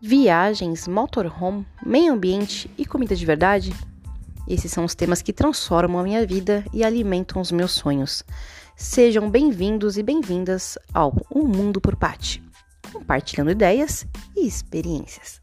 viagens, motorhome, meio ambiente e comida de verdade? Esses são os temas que transformam a minha vida e alimentam os meus sonhos. Sejam bem-vindos e bem-vindas ao Um Mundo por Pati, compartilhando ideias e experiências.